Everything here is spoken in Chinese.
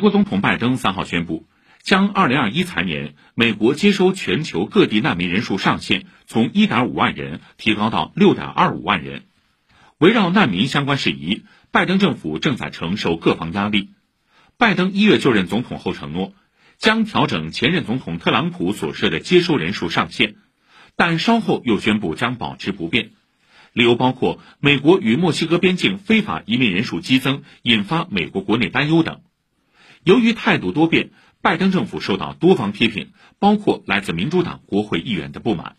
美国总统拜登三号宣布，将2021财年美国接收全球各地难民人数上限从1.5万人提高到6.25万人。围绕难民相关事宜，拜登政府正在承受各方压力。拜登一月就任总统后承诺，将调整前任总统特朗普所设的接收人数上限，但稍后又宣布将保持不变。理由包括美国与墨西哥边境非法移民人数激增，引发美国国内担忧等。由于态度多变，拜登政府受到多方批评，包括来自民主党国会议员的不满。